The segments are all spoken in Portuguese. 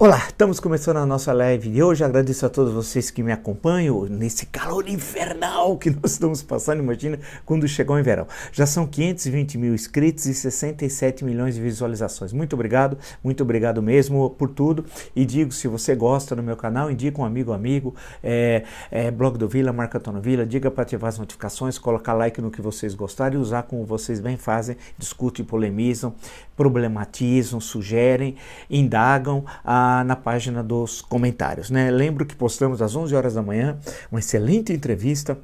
Olá, estamos começando a nossa live de hoje. Agradeço a todos vocês que me acompanham nesse calor infernal que nós estamos passando. Imagina quando chegar o verão. Já são 520 mil inscritos e 67 milhões de visualizações. Muito obrigado, muito obrigado mesmo por tudo. E digo, se você gosta do meu canal, indica um amigo, amigo, é, é, blog do Vila, Marca Tono Vila, diga para ativar as notificações, colocar like no que vocês gostarem usar como vocês bem fazem, discutem, polemizam, problematizam, sugerem, indagam. A na página dos comentários. Né? Lembro que postamos às 11 horas da manhã uma excelente entrevista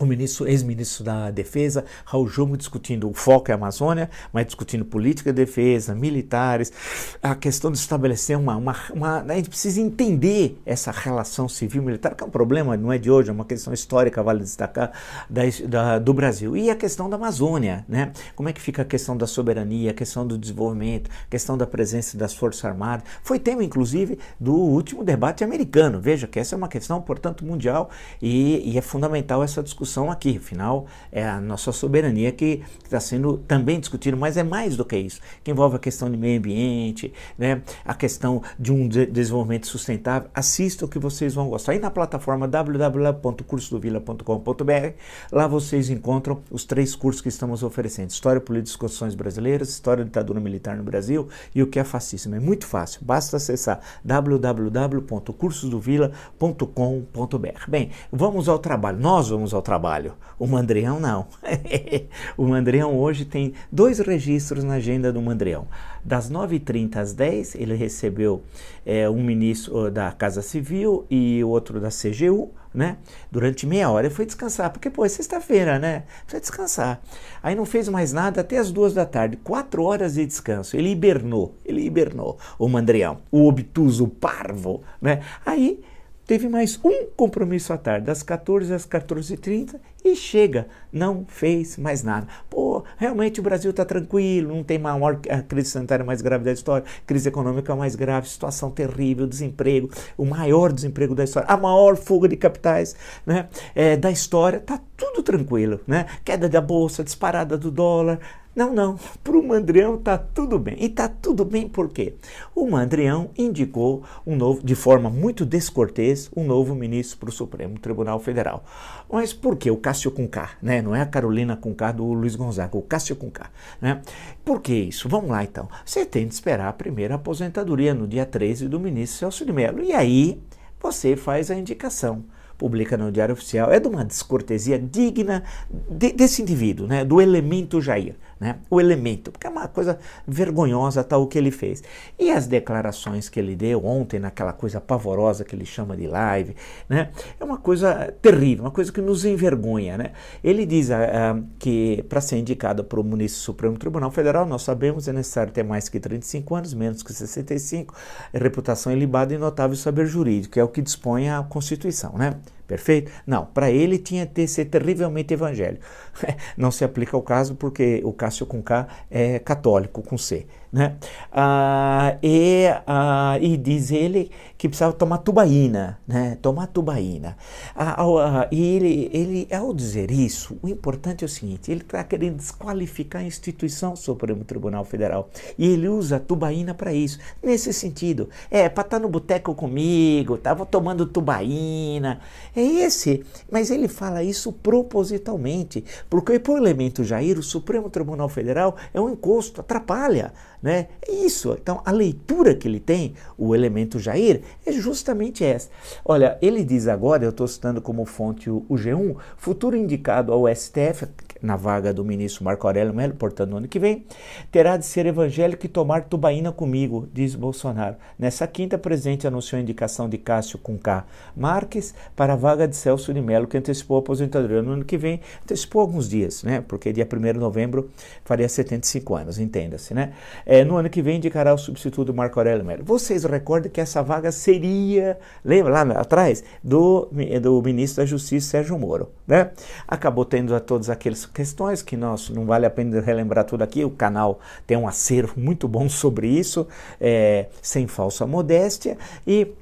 o ministro, ex-ministro da Defesa, Raul Jomo, discutindo o foco é a Amazônia, mas discutindo política de defesa, militares, a questão de estabelecer uma, uma, uma, A gente precisa entender essa relação civil-militar, que é um problema, não é de hoje, é uma questão histórica, vale destacar, da, da, do Brasil. E a questão da Amazônia, né? Como é que fica a questão da soberania, a questão do desenvolvimento, a questão da presença das Forças Armadas. Foi tema, inclusive, do último debate americano. Veja que essa é uma questão, portanto, mundial e, e é fundamental essa discussão discussão aqui. Afinal, é a nossa soberania que está sendo também discutida, mas é mais do que isso, que envolve a questão de meio ambiente, né, a questão de um de desenvolvimento sustentável. Assista o que vocês vão gostar. Aí na plataforma www.cursodovila.com.br, lá vocês encontram os três cursos que estamos oferecendo: História, Política e Discussões Brasileiras, História da Ditadura Militar no Brasil e o que é fascismo. É muito fácil, basta acessar www.cursodovila.com.br. Bem, vamos ao trabalho. Nós vamos ao trabalho trabalho. O Mandrião não. o Mandrião hoje tem dois registros na agenda do Mandrião. Das 9h30 às 10 ele recebeu é, um ministro da Casa Civil e o outro da CGU, né? Durante meia hora ele foi descansar, porque pô, é sexta-feira, né? Precisa descansar. Aí não fez mais nada até as duas da tarde, quatro horas de descanso. Ele hibernou, ele hibernou, o Mandrião, o obtuso parvo, né? Aí teve mais um compromisso à tarde, das 14 às 14h30 e chega, não fez mais nada. Pô, realmente o Brasil está tranquilo, não tem maior a crise sanitária mais grave da história, crise econômica mais grave, situação terrível, desemprego, o maior desemprego da história, a maior fuga de capitais né, é, da história, está tudo tranquilo, né? Queda da bolsa, disparada do dólar, não, não, para o Mandrião está tudo bem. E está tudo bem por quê? O Mandrião indicou um novo, de forma muito descortês, um novo ministro para o Supremo Tribunal Federal. Mas por que o Cássio Cuncar, né? Não é a Carolina Cuncar do Luiz Gonzaga, o Cássio Cuncar, né? Por que isso? Vamos lá então. Você tem de esperar a primeira aposentadoria no dia 13 do ministro Celso de Mello. E aí você faz a indicação publica no Diário Oficial, é de uma descortesia digna de, desse indivíduo, né, do elemento Jair né? o elemento, porque é uma coisa vergonhosa tal o que ele fez. E as declarações que ele deu ontem, naquela coisa pavorosa que ele chama de live, né? é uma coisa terrível, uma coisa que nos envergonha. Né? Ele diz uh, que para ser indicado para o Ministro Supremo Tribunal Federal, nós sabemos é necessário ter mais que 35 anos, menos que 65, reputação ilibada e notável saber jurídico, é o que dispõe a Constituição. Né? Perfeito? Não, para ele tinha que ser terrivelmente evangélico. Não se aplica ao caso porque o Cássio com K é católico com C. Né? Ah, e, ah, e diz ele que precisava tomar tubaína, né? tomar tubaína. Ah, ah, e ele, ele, ao dizer isso, o importante é o seguinte: ele está querendo desqualificar a instituição Supremo Tribunal Federal. E ele usa tubaína para isso. Nesse sentido, é para estar tá no boteco comigo, estava tomando tubaína. É esse. Mas ele fala isso propositalmente, porque por elemento Jair, o Supremo Tribunal Federal é um encosto, atrapalha. Né? É isso. Então, a leitura que ele tem, o elemento Jair, é justamente essa. Olha, ele diz agora, eu estou citando como fonte o, o G1, futuro indicado ao STF, na vaga do ministro Marco Aurélio Melo, portanto, no ano que vem, terá de ser evangélico e tomar tubaína comigo, diz Bolsonaro. Nessa quinta, presidente anunciou a indicação de Cássio K. Marques para a vaga de Celso de Mello, que antecipou a aposentadoria no ano que vem, antecipou alguns dias, né? Porque dia 1 de novembro faria 75 anos, entenda-se, né? É, no ano que vem indicará o substituto Marco Aurélio Melo. Vocês recordam que essa vaga seria, lembra lá atrás, do, do ministro da Justiça, Sérgio Moro, né? Acabou tendo a todos aqueles questões que nós não vale a pena relembrar tudo aqui. O canal tem um acervo muito bom sobre isso, é, sem falsa modéstia. E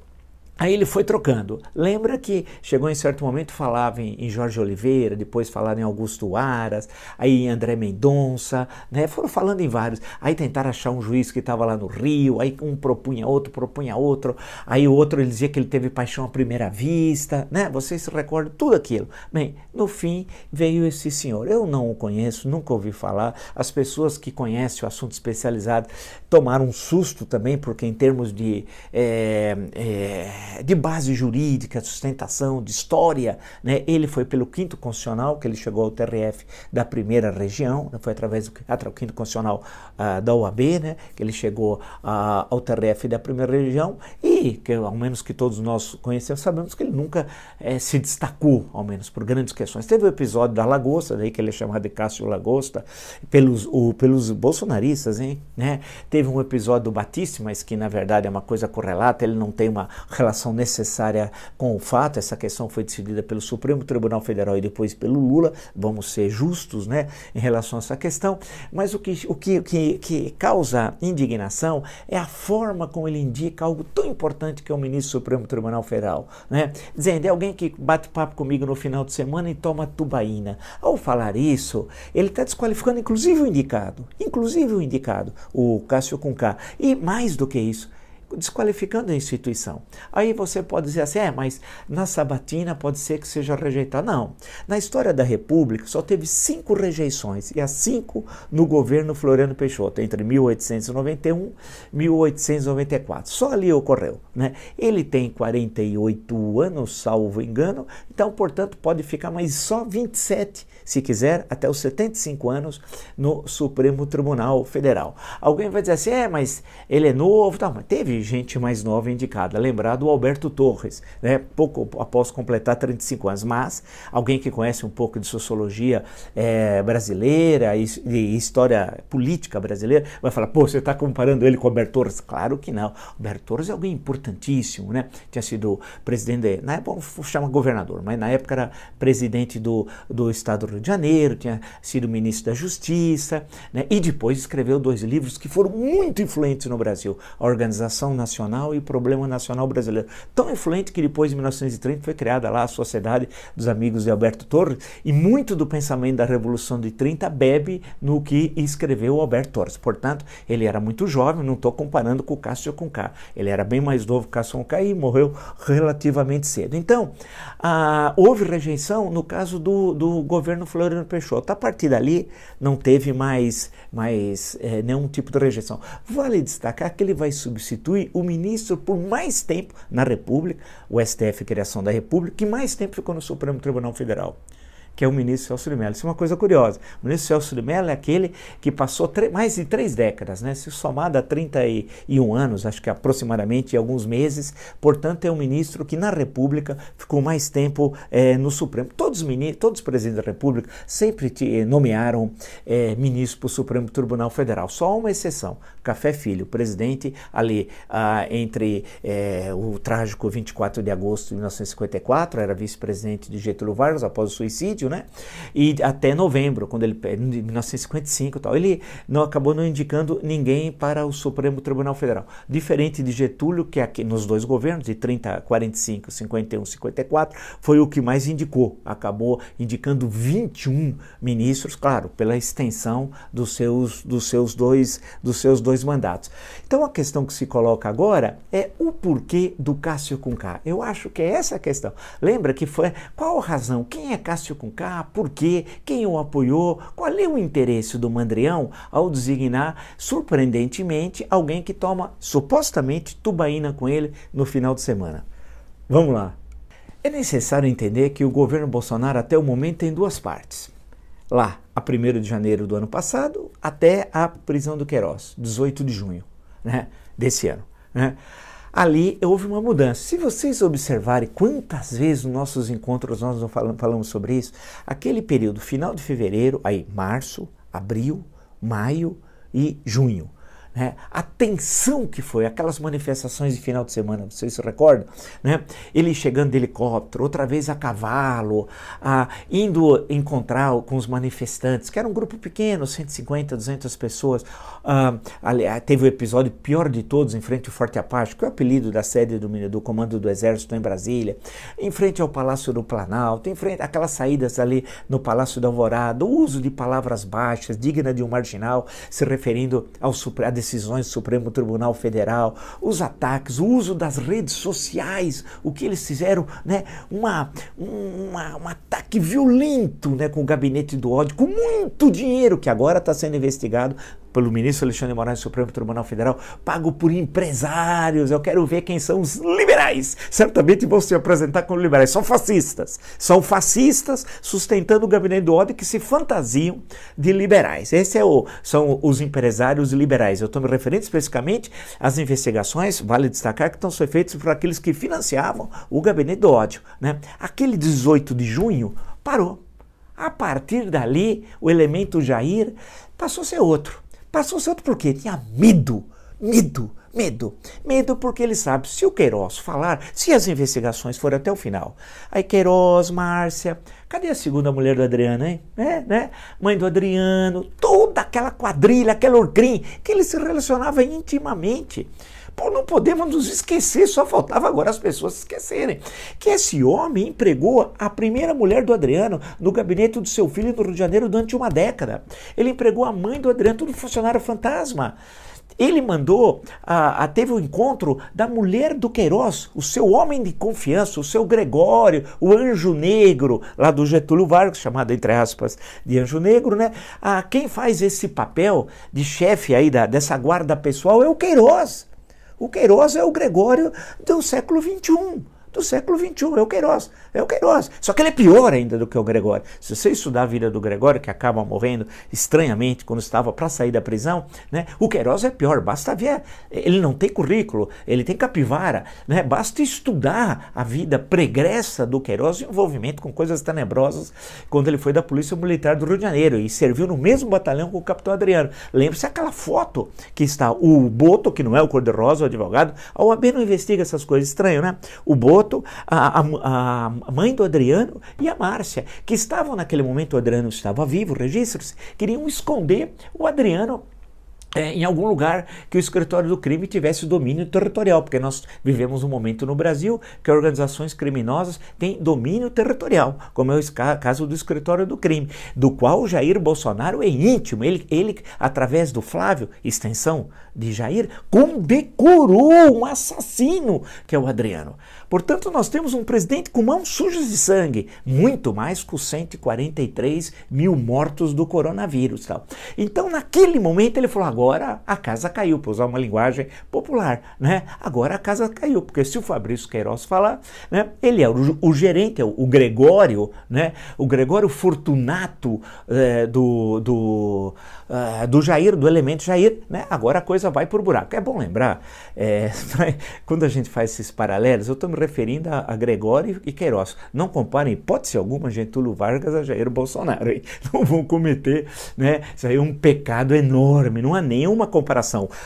Aí ele foi trocando. Lembra que chegou em certo momento falava em, em Jorge Oliveira, depois falaram em Augusto Aras, aí em André Mendonça, né? Foram falando em vários. Aí tentaram achar um juiz que estava lá no Rio, aí um propunha outro, propunha outro. Aí o outro ele dizia que ele teve paixão à primeira vista, né? Vocês se recordam tudo aquilo. Bem, no fim veio esse senhor. Eu não o conheço, nunca ouvi falar. As pessoas que conhecem o assunto especializado tomaram um susto também, porque em termos de é, é, de base jurídica, sustentação, de história. Né? Ele foi pelo quinto constitucional, que ele chegou ao TRF da primeira região, né? foi através do quinto constitucional uh, da OAB, né? que ele chegou uh, ao TRF da primeira região e, que, ao menos que todos nós conhecemos, sabemos que ele nunca eh, se destacou, ao menos por grandes questões. Teve o episódio da Lagosta, daí que ele é chamado de Cássio Lagosta, pelos, o, pelos bolsonaristas, hein? Né? Teve um episódio do Batiste, mas que na verdade é uma coisa correlata, ele não tem uma relação relação necessária com o fato. Essa questão foi decidida pelo Supremo Tribunal Federal e depois pelo Lula. Vamos ser justos né, em relação a essa questão. Mas o que, o que, que, que causa indignação é a forma como ele indica algo tão importante que é o ministro do Supremo Tribunal Federal. Né? Dizendo, é alguém que bate papo comigo no final de semana e toma tubaína. Ao falar isso, ele está desqualificando inclusive o indicado. Inclusive o indicado, o Cássio Conká. E mais do que isso, desqualificando a instituição. Aí você pode dizer assim, é, mas na sabatina pode ser que seja rejeitado. Não. Na história da República só teve cinco rejeições, e as cinco no governo Floriano Peixoto, entre 1891 e 1894. Só ali ocorreu. Né? Ele tem 48 anos, salvo engano, então, portanto, pode ficar mais só 27, se quiser, até os 75 anos no Supremo Tribunal Federal. Alguém vai dizer assim, é, mas ele é novo, tá, mas teve gente mais nova indicada. Lembrar do Alberto Torres, né? pouco após completar 35 anos, mas alguém que conhece um pouco de sociologia é, brasileira e, e, história política brasileira vai falar: pô, você está comparando ele com o Alberto Torres? Claro que não. O Alberto Torres é alguém importantíssimo, né? Tinha sido presidente, na época chama governador, mas na época era presidente do, do estado do Rio de Janeiro, tinha sido ministro da Justiça, né? e depois escreveu dois livros que foram muito influentes no Brasil: A Organização nacional e problema nacional brasileiro. Tão influente que depois de 1930 foi criada lá a Sociedade dos Amigos de Alberto Torres e muito do pensamento da Revolução de 30 bebe no que escreveu Alberto Torres. Portanto, ele era muito jovem, não estou comparando com o Cássio Conká. Ele era bem mais novo que o Cássio Conká e morreu relativamente cedo. Então, ah, houve rejeição no caso do, do governo Floriano Peixoto. A partir dali, não teve mais, mais é, nenhum tipo de rejeição. Vale destacar que ele vai substituir o ministro por mais tempo na República, o STF, criação da República, que mais tempo ficou no Supremo Tribunal Federal que é o ministro Celso de Mello. Isso é uma coisa curiosa. O ministro Celso de Mello é aquele que passou mais de três décadas, né? se somado a 31 anos, acho que aproximadamente alguns meses, portanto é um ministro que na República ficou mais tempo é, no Supremo. Todos os, todos os presidentes da República sempre te, nomearam é, ministro para o Supremo Tribunal Federal, só uma exceção, Café Filho, presidente ali ah, entre é, o trágico 24 de agosto de 1954, era vice-presidente de Getúlio Vargas após o suicídio, né? E até novembro, quando ele em 1955, tal, ele não acabou não indicando ninguém para o Supremo Tribunal Federal. Diferente de Getúlio, que aqui nos dois governos de 30, 45, 51, 54, foi o que mais indicou. Acabou indicando 21 ministros, claro, pela extensão dos seus dos seus dois dos seus dois mandatos. Então a questão que se coloca agora é o porquê do Cássio Cunca. Eu acho que é essa a questão. Lembra que foi qual a razão? Quem é Cássio Cunca? Cá, por quê, quem o apoiou, qual é o interesse do Mandrião ao designar, surpreendentemente, alguém que toma supostamente tubaína com ele no final de semana. Vamos lá. É necessário entender que o governo Bolsonaro até o momento tem duas partes. Lá, a 1 de janeiro do ano passado, até a prisão do Queiroz, 18 de junho né, desse ano. Né? Ali houve uma mudança. Se vocês observarem quantas vezes nos nossos encontros nós falamos sobre isso, aquele período final de fevereiro, aí março, abril, maio e junho. Né? a tensão que foi, aquelas manifestações de final de semana, vocês se recordam? Né? Ele chegando de helicóptero, outra vez a cavalo, a, indo encontrar com os manifestantes, que era um grupo pequeno, 150, 200 pessoas. Ah, teve o episódio pior de todos em frente ao Forte Apache, que é o apelido da sede do, do Comando do Exército em Brasília, em frente ao Palácio do Planalto, em frente aquelas saídas ali no Palácio da Alvorada, o uso de palavras baixas, digna de um marginal, se referindo ao, a decisões do Supremo Tribunal Federal, os ataques, o uso das redes sociais, o que eles fizeram, né, uma, uma, um ataque violento né, com o gabinete do ódio, com muito dinheiro que agora está sendo investigado pelo ministro Alexandre Moraes do Supremo Tribunal Federal, pago por empresários. Eu quero ver quem são os liberais. Certamente vão se apresentar como liberais. São fascistas. São fascistas sustentando o gabinete do ódio que se fantasiam de liberais. Esses é são os empresários liberais. Eu estou me referindo especificamente às investigações, vale destacar, que estão sendo feitas por aqueles que financiavam o gabinete do ódio. Né? Aquele 18 de junho parou. A partir dali, o elemento Jair passou a ser outro. Passou certo porque tinha medo, medo, medo. Medo porque ele sabe, se o Queiroz falar, se as investigações forem até o final, aí Queiroz, Márcia, cadê a segunda mulher do Adriano, hein? É, né? Mãe do Adriano, toda aquela quadrilha, aquela orcrim, que ele se relacionava intimamente. Pô, não podemos nos esquecer, só faltava agora as pessoas se esquecerem. Que esse homem empregou a primeira mulher do Adriano no gabinete do seu filho no Rio de Janeiro durante uma década. Ele empregou a mãe do Adriano, tudo funcionário fantasma. Ele mandou, a, a, teve o um encontro da mulher do Queiroz, o seu homem de confiança, o seu Gregório, o anjo negro, lá do Getúlio Vargas, chamado entre aspas de anjo negro, né? Ah, quem faz esse papel de chefe aí da, dessa guarda pessoal é o Queiroz. O Queiroz é o Gregório do século XXI do século XXI, é o Queiroz, é o Queiroz. Só que ele é pior ainda do que o Gregório. Se você estudar a vida do Gregório, que acaba morrendo estranhamente quando estava para sair da prisão, né? o Queiroz é pior, basta ver, ele não tem currículo, ele tem capivara, né? basta estudar a vida pregressa do Queiroz, o envolvimento com coisas tenebrosas, quando ele foi da Polícia Militar do Rio de Janeiro e serviu no mesmo batalhão com o capitão Adriano. Lembre-se aquela foto que está o Boto, que não é o cor-de-rosa, o advogado, a OAB não investiga essas coisas, estranho, né? O Boto a, a, a mãe do Adriano e a Márcia, que estavam naquele momento, o Adriano estava vivo, registros, queriam esconder o Adriano é, em algum lugar que o escritório do crime tivesse domínio territorial, porque nós vivemos um momento no Brasil que organizações criminosas têm domínio territorial, como é o caso do escritório do crime, do qual Jair Bolsonaro é íntimo. Ele, ele através do Flávio, extensão de Jair, condecorou um assassino que é o Adriano. Portanto, nós temos um presidente com mãos sujas de sangue, muito mais que os 143 mil mortos do coronavírus. Tal. Então, naquele momento, ele falou: agora a casa caiu, para usar uma linguagem popular. Né? Agora a casa caiu, porque se o Fabrício Queiroz falar, né, ele é o, o gerente, é o, o, Gregório, né, o Gregório Fortunato é, do, do, uh, do Jair, do elemento Jair. Né? Agora a coisa vai por buraco. É bom lembrar, é, quando a gente faz esses paralelos, eu estou me referindo a, a Gregório e Queiroz. Não comparem, hipótese alguma, Getúlio Vargas a Jair Bolsonaro. Hein? Não vão cometer, né? Isso aí é um pecado enorme, não nenhuma comparação.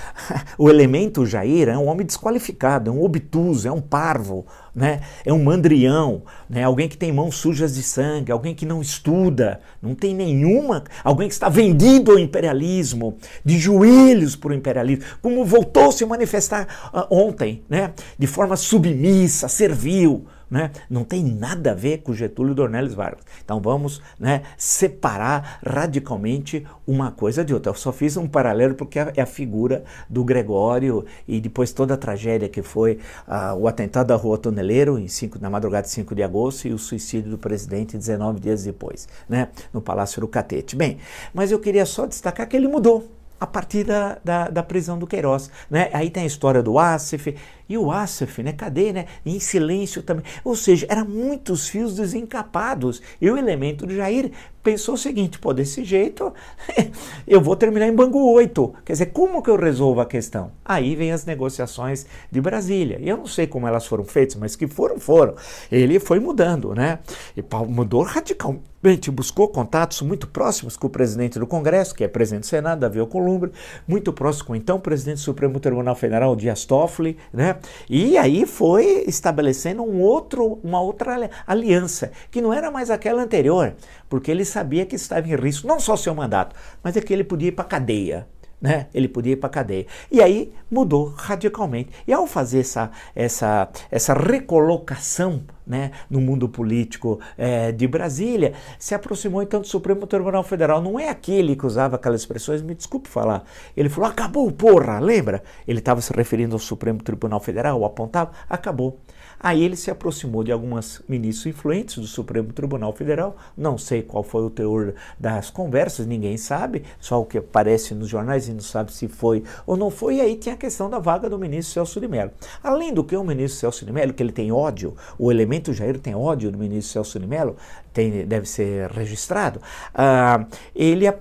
O elemento Jair é um homem desqualificado, é um obtuso, é um parvo, né? é um mandrião, né? alguém que tem mãos sujas de sangue, alguém que não estuda, não tem nenhuma, alguém que está vendido ao imperialismo, de joelhos para o imperialismo, como voltou a se manifestar uh, ontem, né? de forma submissa, servil. Né? Não tem nada a ver com Getúlio Dornelles Vargas. Então vamos né, separar radicalmente uma coisa de outra. Eu só fiz um paralelo porque é a figura do Gregório e depois toda a tragédia que foi uh, o atentado da Rua Toneleiro em cinco, na madrugada de 5 de agosto e o suicídio do presidente 19 dias depois, né, no Palácio do Catete. Bem, mas eu queria só destacar que ele mudou a partir da, da, da, prisão do Queiroz. Né? Aí tem a história do Asif, E o Asaf, né? Cadê, né? Em silêncio também. Ou seja, eram muitos fios desencapados. E o elemento de Jair pensou o seguinte: pô, desse jeito eu vou terminar em Bangu 8. Quer dizer, como que eu resolvo a questão? Aí vem as negociações de Brasília. E eu não sei como elas foram feitas, mas que foram, foram. Ele foi mudando, né? E mudou radicalmente, buscou contatos muito próximos com o presidente do Congresso, que é presidente do Senado, Davi Alcolumbre, muito próximo com então presidente do Supremo Tribunal Federal, Dias Toffoli, né? E aí foi estabelecendo um outro, uma outra aliança, que não era mais aquela anterior, porque ele sabia que estava em risco não só seu mandato, mas é que ele podia ir para a cadeia. Né? Ele podia ir para a cadeia. E aí mudou radicalmente. E ao fazer essa, essa, essa recolocação né, no mundo político é, de Brasília, se aproximou então do Supremo Tribunal Federal. Não é aquele que usava aquelas expressões, me desculpe falar. Ele falou: acabou, porra, lembra? Ele estava se referindo ao Supremo Tribunal Federal, apontava, acabou. Aí ele se aproximou de algumas ministros influentes do Supremo Tribunal Federal. Não sei qual foi o teor das conversas, ninguém sabe, só o que aparece nos jornais e não sabe se foi ou não foi. E aí tinha a questão da vaga do ministro Celso de Mello. Além do que o ministro Celso de Mello, que ele tem ódio, o elemento Jair tem ódio do ministro Celso de Mello, tem, deve ser registrado, uh, ele, uh,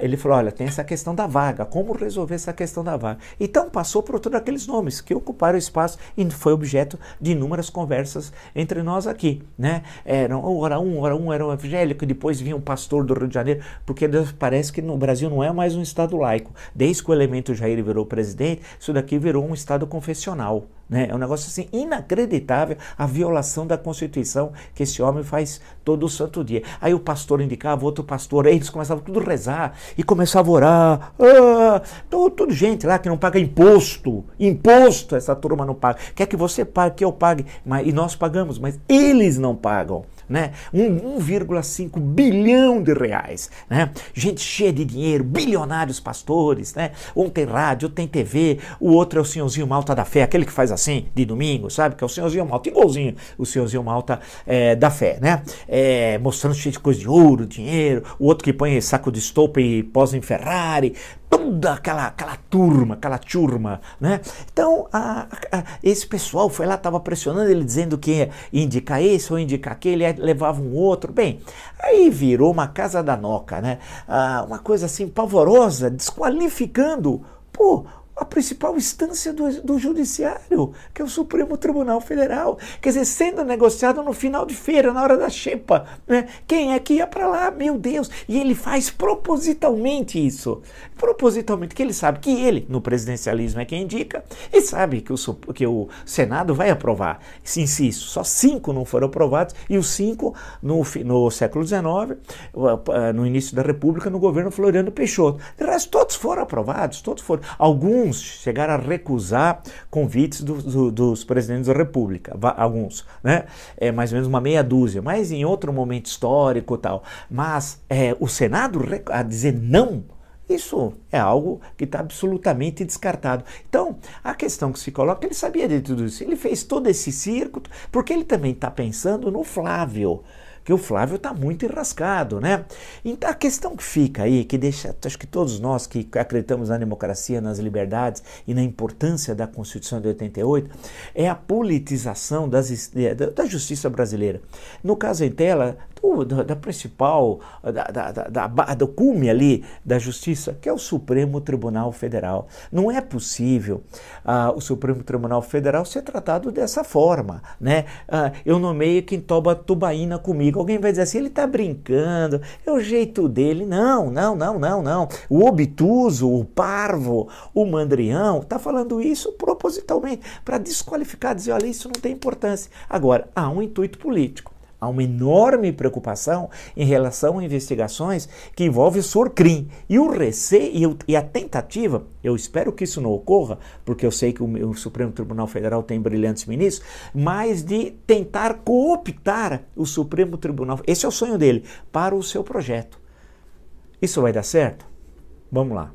ele falou, olha, tem essa questão da vaga, como resolver essa questão da vaga? Então passou por todos aqueles nomes que ocuparam espaço e foi objeto de inúmeras conversas entre nós aqui, né? Era, ora um, ora um era um evangélico, depois vinha um pastor do Rio de Janeiro, porque parece que no Brasil não é mais um Estado laico. Desde que o elemento Jair virou presidente, isso daqui virou um Estado confessional. Né? É um negócio assim inacreditável a violação da Constituição que esse homem faz todo o santo dia. Aí o pastor indicava outro pastor, aí eles começavam tudo a rezar e começavam a orar. Ah, tudo, tudo gente lá que não paga imposto. Imposto essa turma não paga. Quer que você pague, que eu pague. Mas, e nós pagamos, mas eles não pagam né? 1,5 bilhão de reais, né? Gente cheia de dinheiro, bilionários pastores, né? Um tem rádio, tem TV, o outro é o senhorzinho Malta da Fé, aquele que faz assim de domingo, sabe? Que é o senhorzinho Malta, igualzinho o senhorzinho Malta é, da Fé, né? É, mostrando cheio de coisa de ouro, dinheiro, o outro que põe saco de estopa e posa em Ferrari, toda aquela, aquela turma, aquela turma, né? Então, a, a, esse pessoal foi lá, estava pressionando ele, dizendo que ia indicar esse ou indicar aquele, levava um outro. Bem, aí virou uma casa da noca, né? Ah, uma coisa assim pavorosa, desqualificando, pô, a principal instância do, do judiciário, que é o Supremo Tribunal Federal. Quer dizer, sendo negociado no final de feira, na hora da xepa. Né? Quem é que ia para lá? Meu Deus! E ele faz propositalmente isso. Propositalmente, que ele sabe que ele, no presidencialismo, é quem indica, e sabe que o, que o Senado vai aprovar. Insisto, só cinco não foram aprovados, e os cinco no, no século XIX, no início da República, no governo Floriano Peixoto. De resto, todos foram aprovados, todos foram. Alguns alguns chegaram a recusar convites do, do, dos presidentes da República, alguns, né? É mais ou menos uma meia dúzia, mas em outro momento histórico tal. Mas é, o Senado a dizer não isso é algo que está absolutamente descartado. Então, a questão que se coloca, ele sabia de tudo isso. Ele fez todo esse circo, porque ele também está pensando no Flávio que o Flávio está muito enrascado, né? Então a questão que fica aí, que deixa, acho que todos nós que acreditamos na democracia, nas liberdades e na importância da Constituição de 88, é a politização das, da justiça brasileira. No caso em tela, do, da, da, principal, da, da, da, do cume ali da justiça, que é o Supremo Tribunal Federal. Não é possível uh, o Supremo Tribunal Federal ser tratado dessa forma, né? Uh, eu nomeio quem toba tubaína comigo. Alguém vai dizer assim, ele está brincando, é o jeito dele. Não, não, não, não, não. O obtuso, o parvo, o mandrião, está falando isso propositalmente, para desqualificar, dizer, olha, isso não tem importância. Agora, há um intuito político. Há uma enorme preocupação em relação a investigações que envolvem o Sorcrim. E o receio e a tentativa, eu espero que isso não ocorra, porque eu sei que o, Supremo Tribunal Federal tem brilhantes ministros, mas de tentar cooptar o Supremo Tribunal, esse é o sonho dele, para o seu projeto. Isso vai dar certo? Vamos lá.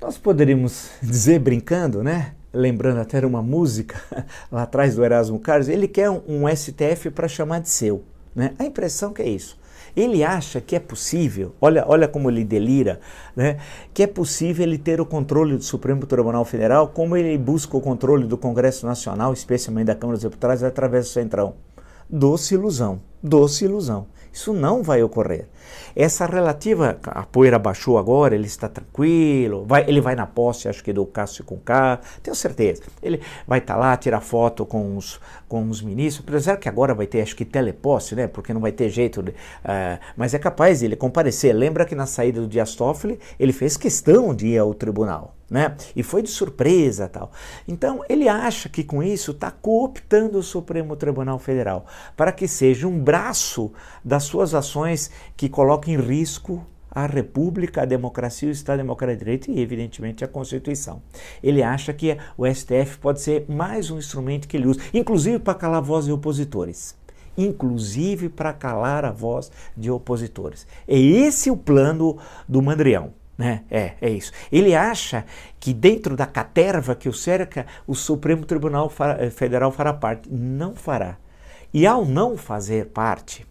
Nós poderíamos dizer, brincando, né? Lembrando até uma música lá atrás do Erasmo Carlos, ele quer um, um STF para chamar de seu. Né? A impressão que é isso. Ele acha que é possível, olha, olha como ele delira, né? que é possível ele ter o controle do Supremo Tribunal Federal, como ele busca o controle do Congresso Nacional, especialmente da Câmara dos Deputados, através do Centrão. Doce ilusão, doce ilusão. Isso não vai ocorrer. Essa relativa, a poeira baixou agora, ele está tranquilo, vai, ele vai na posse, acho que do Cássio com K, tenho certeza. Ele vai estar tá lá, tirar foto com os, com os ministros, apesar que agora vai ter, acho que teleposse, né, porque não vai ter jeito, de, uh, mas é capaz ele comparecer. Lembra que na saída do Dias ele fez questão de ir ao tribunal. Né? E foi de surpresa tal. Então ele acha que com isso está cooptando o Supremo Tribunal Federal para que seja um braço das suas ações que coloquem em risco a República, a democracia, o Estado Democrático de Direito e, evidentemente, a Constituição. Ele acha que o STF pode ser mais um instrumento que ele usa, inclusive para calar a voz de opositores. Inclusive para calar a voz de opositores. É esse o plano do Mandrião. Né? É, é isso. Ele acha que dentro da caterva que o cerca, o Supremo Tribunal eh, Federal fará parte. Não fará. E ao não fazer parte,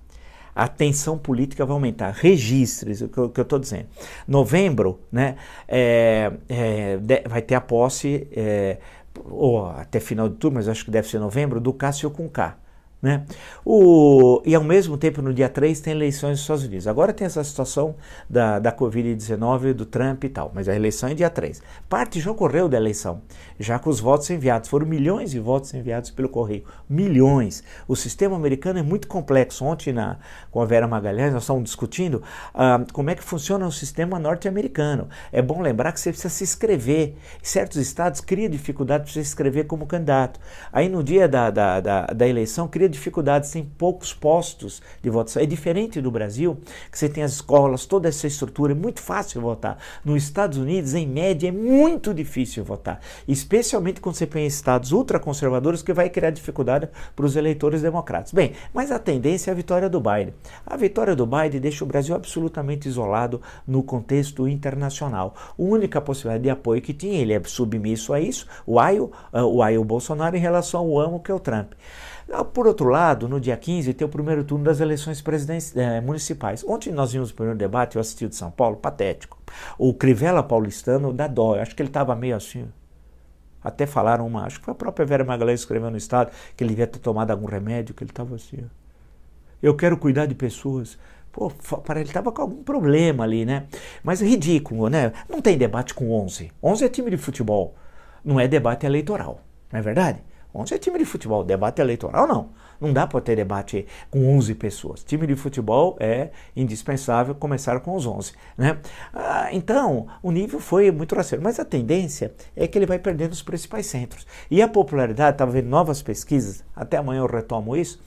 a tensão política vai aumentar. Registres, o que eu estou dizendo. Novembro, né, é, é, de, vai ter a posse, é, ou até final de turno, mas acho que deve ser novembro, do Cássio com K. Né? O, e ao mesmo tempo, no dia 3, tem eleições nos Estados Unidos. Agora tem essa situação da, da Covid-19, do Trump e tal, mas a eleição é dia 3. Parte já ocorreu da eleição, já com os votos enviados. Foram milhões de votos enviados pelo correio. Milhões. O sistema americano é muito complexo. Ontem, na, com a Vera Magalhães, nós estávamos discutindo ah, como é que funciona o sistema norte-americano. É bom lembrar que você precisa se inscrever. Certos estados cria dificuldade para você se inscrever como candidato. Aí no dia da, da, da, da eleição cria dificuldades, tem poucos postos de votação. É diferente do Brasil, que você tem as escolas, toda essa estrutura, é muito fácil votar. Nos Estados Unidos, em média, é muito difícil votar, especialmente quando você tem estados ultraconservadores, que vai criar dificuldade para os eleitores democratas. Bem, mas a tendência é a vitória do Biden. A vitória do Biden deixa o Brasil absolutamente isolado no contexto internacional. A única possibilidade de apoio que tinha, ele é submisso a isso, o Aio, uh, o Aio Bolsonaro em relação ao amo que é o Trump. Ah, por outro lado, no dia 15 tem o primeiro turno das eleições eh, municipais. Ontem nós vimos o primeiro debate, eu assisti o de São Paulo, patético. O Crivella paulistano dá dó, acho que ele estava meio assim. Até falaram uma, acho que foi a própria Vera Magalhães escreveu no Estado que ele devia ter tomado algum remédio, que ele estava assim. Eu quero cuidar de pessoas. Pô, para ele estava com algum problema ali, né? Mas é ridículo, né? Não tem debate com 11. 11 é time de futebol, não é debate eleitoral, não é verdade? 11 é time de futebol, debate eleitoral não. Não dá para ter debate com 11 pessoas. Time de futebol é indispensável começar com os 11. Né? Ah, então, o nível foi muito rasteiro. Mas a tendência é que ele vai perdendo os principais centros. E a popularidade, estava vendo novas pesquisas, até amanhã eu retomo isso,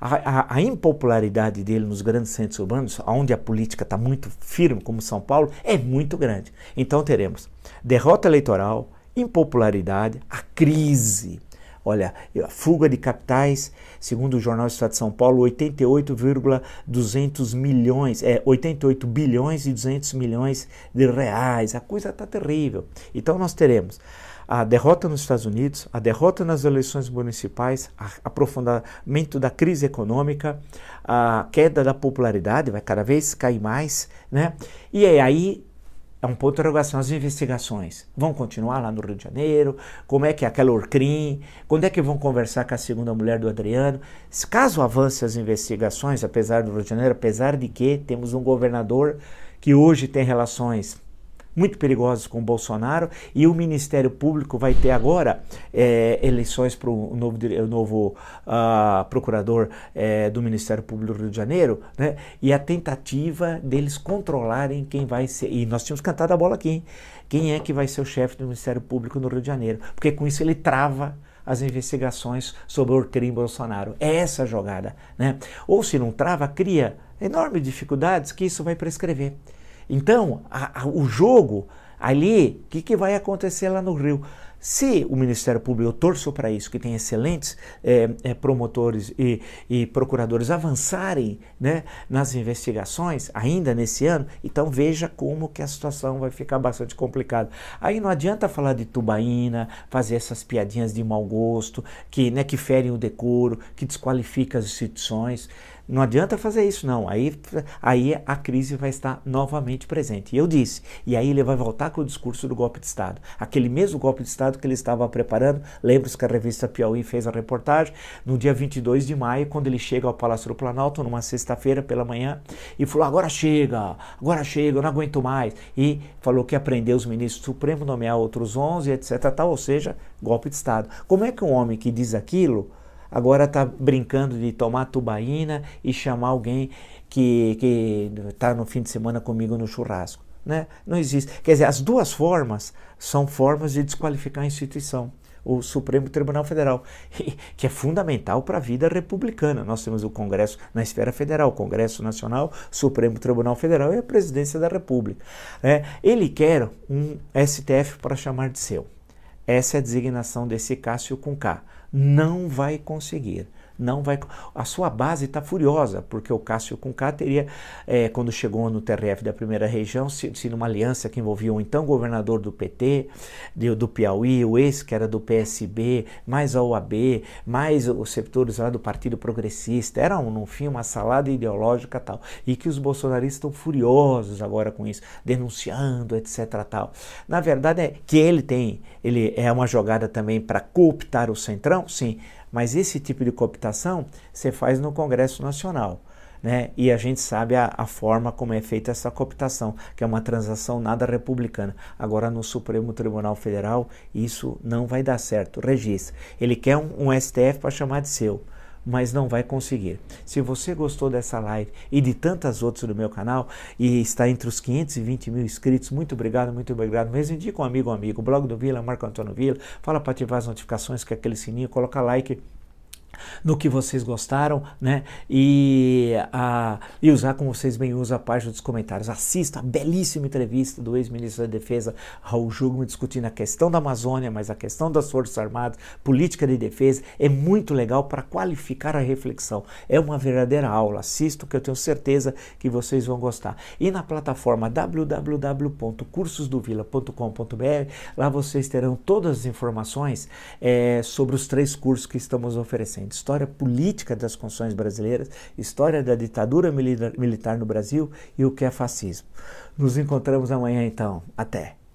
a, a, a impopularidade dele nos grandes centros urbanos, onde a política está muito firme, como São Paulo, é muito grande. Então teremos derrota eleitoral, impopularidade, a crise Olha, fuga de capitais, segundo o Jornal Estado de São Paulo, 88,200 milhões, é 88 bilhões e 200 milhões de reais. A coisa está terrível. Então nós teremos a derrota nos Estados Unidos, a derrota nas eleições municipais, aprofundamento da crise econômica, a queda da popularidade, vai cada vez cair mais, né? E aí é um ponto de interrogação. As investigações vão continuar lá no Rio de Janeiro? Como é que é aquela Orcrim? Quando é que vão conversar com a segunda mulher do Adriano? Caso avance as investigações, apesar do Rio de Janeiro, apesar de que temos um governador que hoje tem relações muito perigosos com Bolsonaro e o Ministério Público vai ter agora é, eleições para o novo, o novo uh, procurador é, do Ministério Público do Rio de Janeiro, né? E a tentativa deles controlarem quem vai ser. E nós tínhamos cantado a bola aqui, hein? Quem é que vai ser o chefe do Ministério Público no Rio de Janeiro? Porque com isso ele trava as investigações sobre o crime Bolsonaro. É essa a jogada, né? Ou se não trava, cria enormes dificuldades que isso vai prescrever. Então, a, a, o jogo ali, o que, que vai acontecer lá no Rio? Se o Ministério Público, eu torço para isso, que tem excelentes é, é, promotores e, e, procuradores avançarem né, nas investigações ainda nesse ano, então veja como que a situação vai ficar bastante complicada. Aí não adianta falar de tubaína, fazer essas piadinhas de mau gosto, que, né, que ferem o decoro, que desqualifica as instituições. Não adianta fazer isso, não. Aí, aí a crise vai estar novamente presente. E eu disse, e aí ele vai voltar com o discurso do golpe de Estado. Aquele mesmo golpe de Estado que ele estava preparando. Lembra-se que a revista Piauí fez a reportagem no dia 22 de maio, quando ele chega ao Palácio do Planalto, numa sexta-feira pela manhã, e falou: agora chega, agora chega, eu não aguento mais. E falou que aprendeu os ministros supremos nomear outros 11, etc. Tal, ou seja, golpe de Estado. Como é que um homem que diz aquilo agora está brincando de tomar tubaína e chamar alguém que está no fim de semana comigo no churrasco. Né? Não existe. Quer dizer, as duas formas são formas de desqualificar a instituição, o Supremo Tribunal Federal, que é fundamental para a vida republicana. Nós temos o Congresso na esfera federal, Congresso Nacional, Supremo Tribunal Federal e a Presidência da República. É, ele quer um STF para chamar de seu. Essa é a designação desse Cássio com K. Não vai conseguir não vai. A sua base está furiosa, porque o Cássio Cunca teria, é, quando chegou no TRF da primeira região, se numa aliança que envolvia o então governador do PT, do, do Piauí, o ex que era do PSB, mais a OAB, mais os setores lá do Partido Progressista. Era, um, no fim, uma salada ideológica tal. E que os bolsonaristas estão furiosos agora com isso, denunciando, etc. Tal. Na verdade, é que ele tem, ele é uma jogada também para cooptar o Centrão, sim, mas esse tipo de cooptação você faz no Congresso Nacional. Né? E a gente sabe a, a, forma como é feita essa cooptação, que é uma transação nada republicana. Agora, no Supremo Tribunal Federal, isso não vai dar certo. Registra. Ele quer um, um STF para chamar de seu mas não vai conseguir. Se você gostou dessa live e de tantas outras do meu canal e está entre os 520 mil inscritos, muito obrigado, muito obrigado mesmo. Indica um amigo, um amigo. Blog do Vila, Marco Antônio Vila. Fala para ativar as notificações, que é aquele sininho, coloca like no que vocês gostaram, né? E, a, e usar como vocês bem usam a página dos comentários. Assista a belíssima entrevista do ex-ministro da Defesa, Raul Jugman, discutindo a questão da Amazônia, mas a questão das Forças Armadas, política de defesa. É muito legal para qualificar a reflexão. É uma verdadeira aula. Assistam que eu tenho certeza que vocês vão gostar. E na plataforma www.cursosdovila.com.br, lá vocês terão todas as informações é, sobre os três cursos que estamos oferecendo história política das constituições brasileiras, história da ditadura militar no Brasil e o que é fascismo. Nos encontramos amanhã então. Até!